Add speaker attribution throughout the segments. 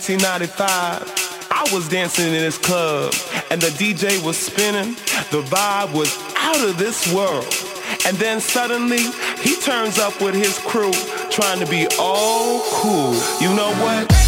Speaker 1: 1995, I was dancing in this club and the DJ was spinning. The vibe was out of this world. And then suddenly, he turns up with his crew, trying to be all cool. You know what?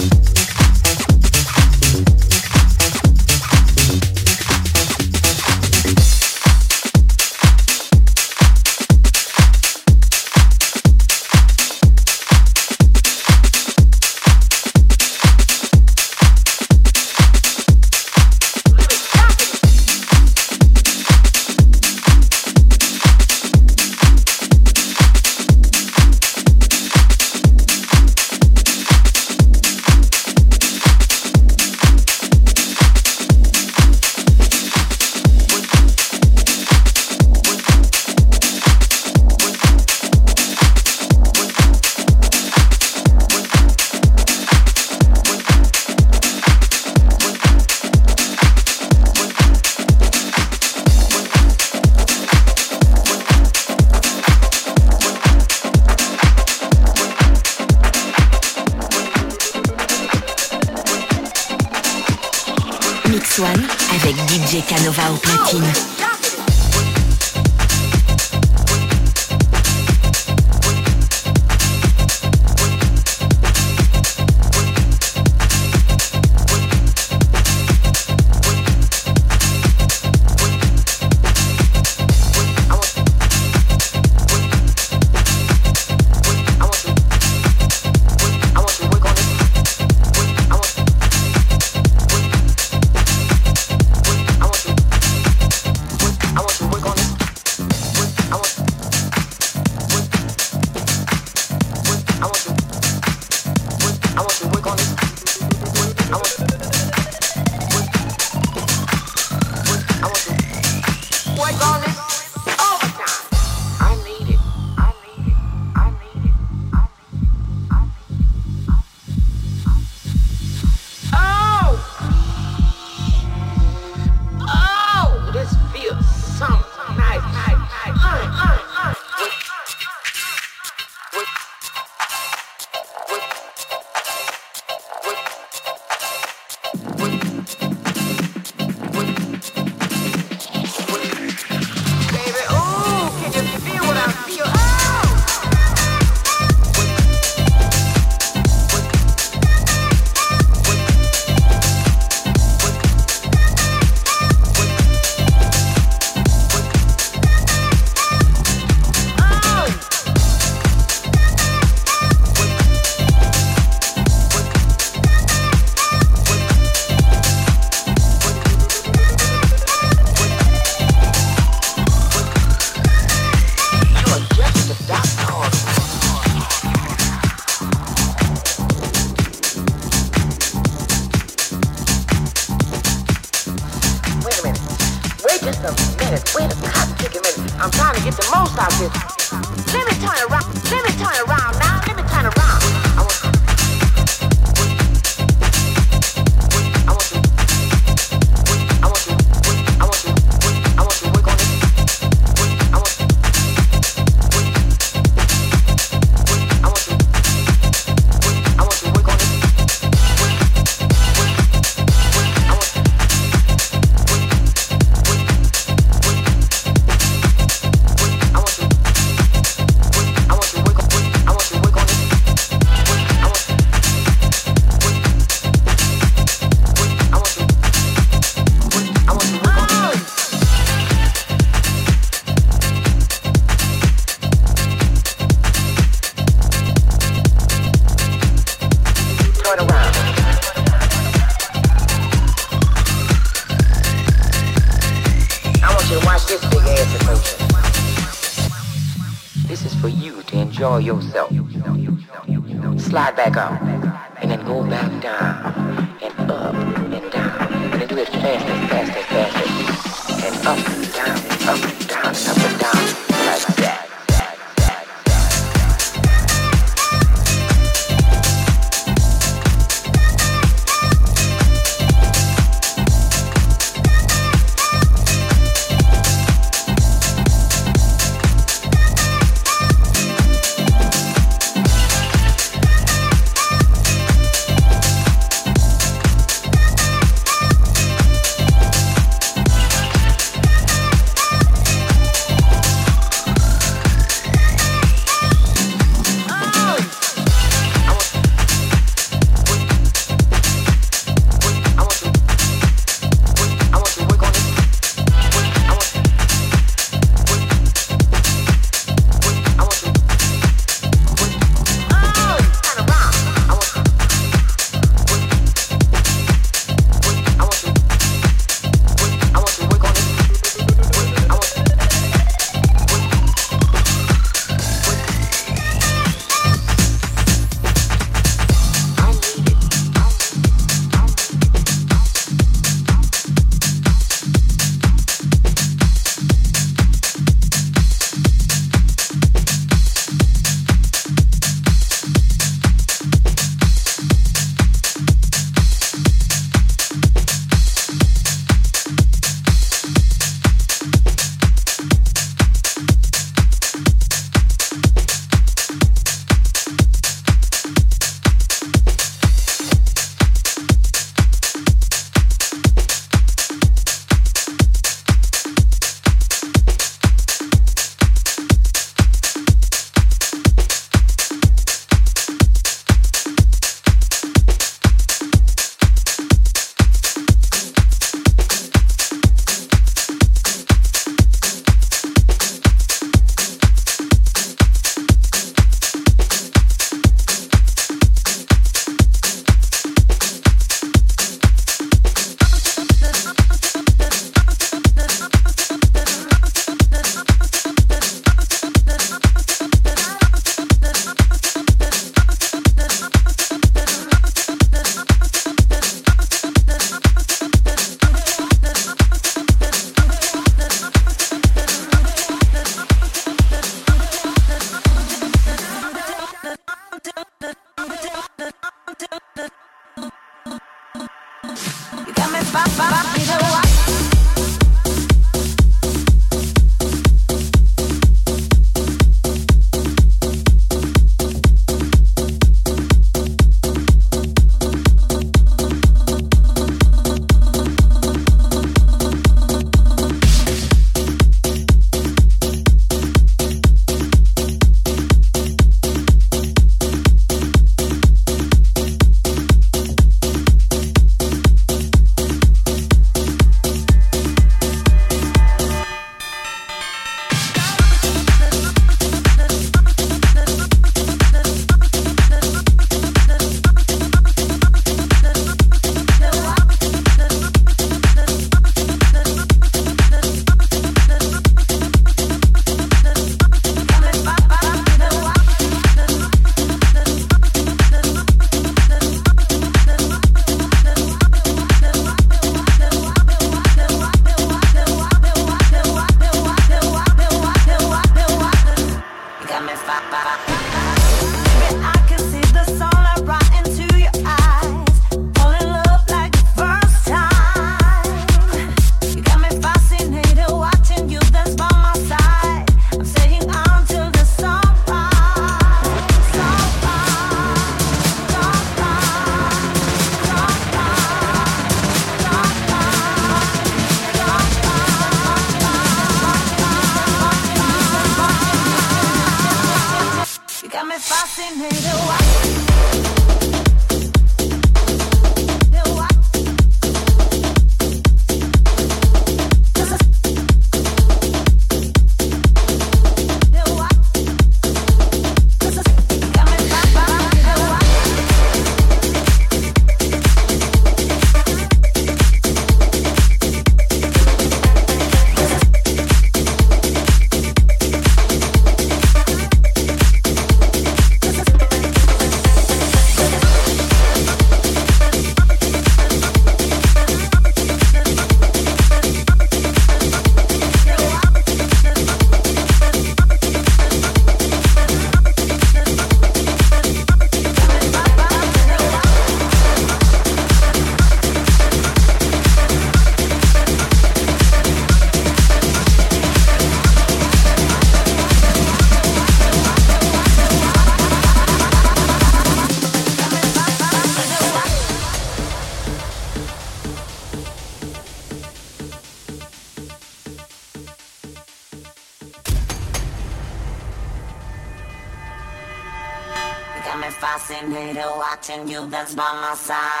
Speaker 2: By my side.